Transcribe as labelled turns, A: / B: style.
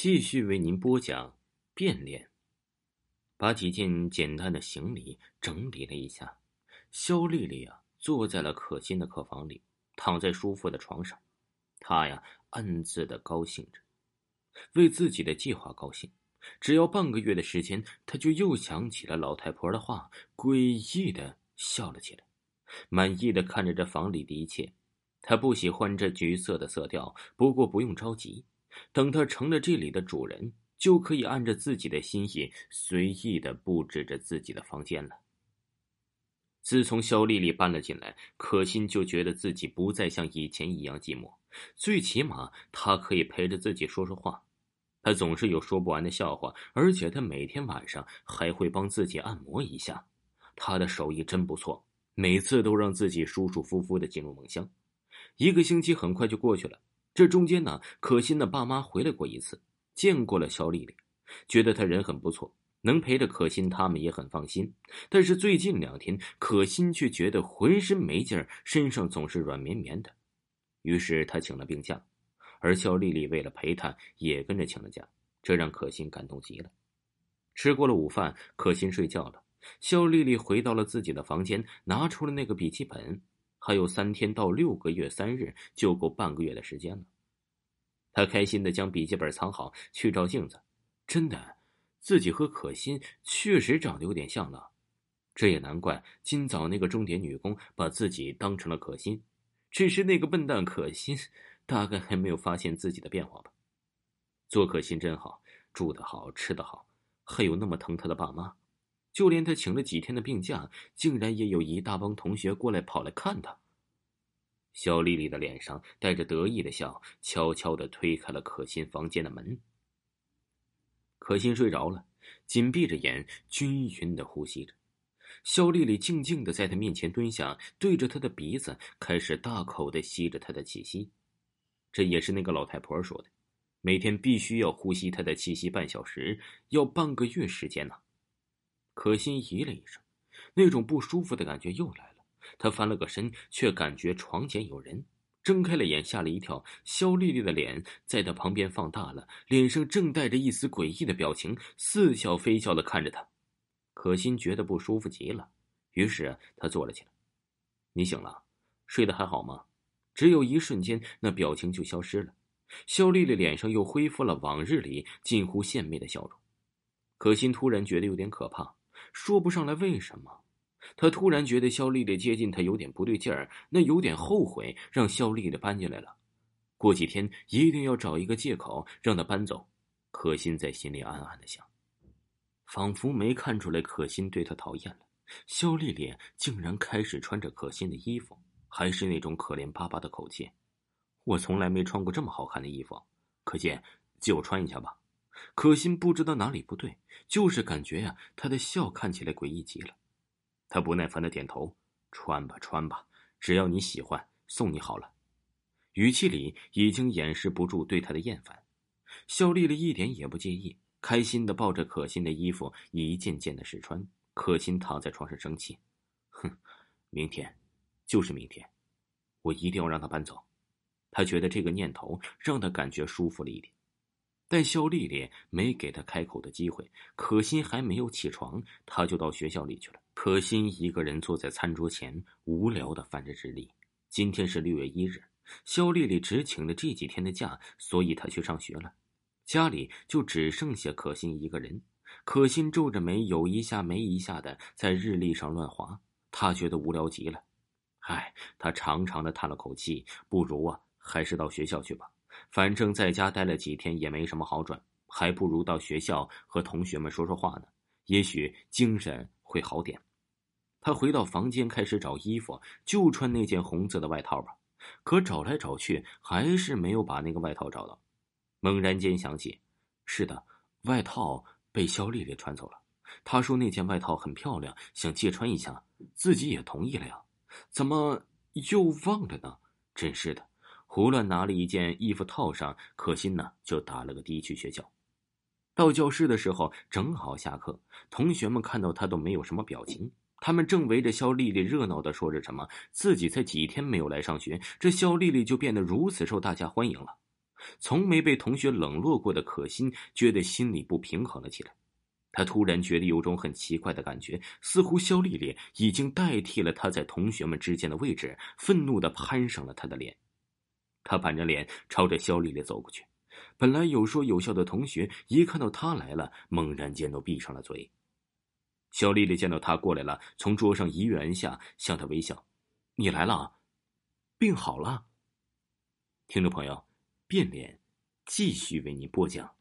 A: 继续为您播讲变脸。把几件简单的行李整理了一下，肖丽丽啊坐在了可心的客房里，躺在舒服的床上，她呀暗自的高兴着，为自己的计划高兴。只要半个月的时间，她就又想起了老太婆的话，诡异的笑了起来，满意的看着这房里的一切。她不喜欢这橘色的色调，不过不用着急。等他成了这里的主人，就可以按着自己的心意随意的布置着自己的房间了。自从肖丽丽搬了进来，可心就觉得自己不再像以前一样寂寞，最起码她可以陪着自己说说话。她总是有说不完的笑话，而且她每天晚上还会帮自己按摩一下。她的手艺真不错，每次都让自己舒舒服服的进入梦乡。一个星期很快就过去了。这中间呢，可心的爸妈回来过一次，见过了肖丽丽，觉得她人很不错，能陪着可心，他们也很放心。但是最近两天，可心却觉得浑身没劲儿，身上总是软绵绵的，于是她请了病假，而肖丽丽为了陪她，也跟着请了假，这让可心感动极了。吃过了午饭，可心睡觉了，肖丽丽回到了自己的房间，拿出了那个笔记本。还有三天到六个月三日，就够半个月的时间了。他开心的将笔记本藏好，去照镜子。真的，自己和可心确实长得有点像了。这也难怪，今早那个钟点女工把自己当成了可心。只是那个笨蛋可心，大概还没有发现自己的变化吧。做可心真好，住得好，吃得好，还有那么疼她的爸妈。就连他请了几天的病假，竟然也有一大帮同学过来跑来看他。肖丽丽的脸上带着得意的笑，悄悄的推开了可心房间的门。可心睡着了，紧闭着眼，均匀的呼吸着。肖丽丽静静的在他面前蹲下，对着他的鼻子开始大口的吸着他的气息。这也是那个老太婆说的，每天必须要呼吸他的气息半小时，要半个月时间呢。可心咦了一声，那种不舒服的感觉又来了。他翻了个身，却感觉床前有人，睁开了眼，吓了一跳。肖丽丽的脸在他旁边放大了，脸上正带着一丝诡异的表情，似笑非笑的看着他。可心觉得不舒服极了，于是他坐了起来。你醒了，睡得还好吗？只有一瞬间，那表情就消失了。肖丽丽脸上又恢复了往日里近乎献媚的笑容。可心突然觉得有点可怕。说不上来为什么，他突然觉得肖丽丽接近他有点不对劲儿，那有点后悔让肖丽丽搬进来了。过几天一定要找一个借口让她搬走。可心在心里暗暗的想，仿佛没看出来可心对他讨厌了。肖丽丽竟然开始穿着可心的衣服，还是那种可怜巴巴的口气。我从来没穿过这么好看的衣服，可见借我穿一下吧。可心不知道哪里不对，就是感觉呀，他的笑看起来诡异极了。他不耐烦的点头：“穿吧，穿吧，只要你喜欢，送你好了。”语气里已经掩饰不住对他的厌烦。肖丽丽一点也不介意，开心的抱着可心的衣服一件件的试穿。可心躺在床上生气：“哼，明天，就是明天，我一定要让他搬走。”他觉得这个念头让他感觉舒服了一点。但肖丽丽没给他开口的机会，可心还没有起床，他就到学校里去了。可心一个人坐在餐桌前，无聊的翻着日历。今天是六月一日，肖丽丽只请了这几天的假，所以她去上学了。家里就只剩下可心一个人。可心皱着眉，有一下没一下的在日历上乱划，她觉得无聊极了。唉，她长长的叹了口气，不如啊，还是到学校去吧。反正在家待了几天也没什么好转，还不如到学校和同学们说说话呢，也许精神会好点。他回到房间开始找衣服，就穿那件红色的外套吧。可找来找去还是没有把那个外套找到。猛然间想起，是的，外套被肖丽丽穿走了。她说那件外套很漂亮，想借穿一下，自己也同意了呀，怎么又忘了呢？真是的。胡乱拿了一件衣服套上，可心呢就打了个的去学校。到教室的时候正好下课，同学们看到他都没有什么表情。他们正围着肖丽丽热闹的说着什么，自己才几天没有来上学，这肖丽丽就变得如此受大家欢迎了。从没被同学冷落过的可心，觉得心里不平衡了起来。他突然觉得有种很奇怪的感觉，似乎肖丽丽已经代替了他在同学们之间的位置，愤怒的攀上了他的脸。他板着脸朝着肖丽丽走过去。本来有说有笑的同学，一看到他来了，猛然间都闭上了嘴。肖丽丽见到他过来了，从桌上一跃而下，向他微笑：“你来了，病好了。”听众朋友，变脸，继续为您播讲。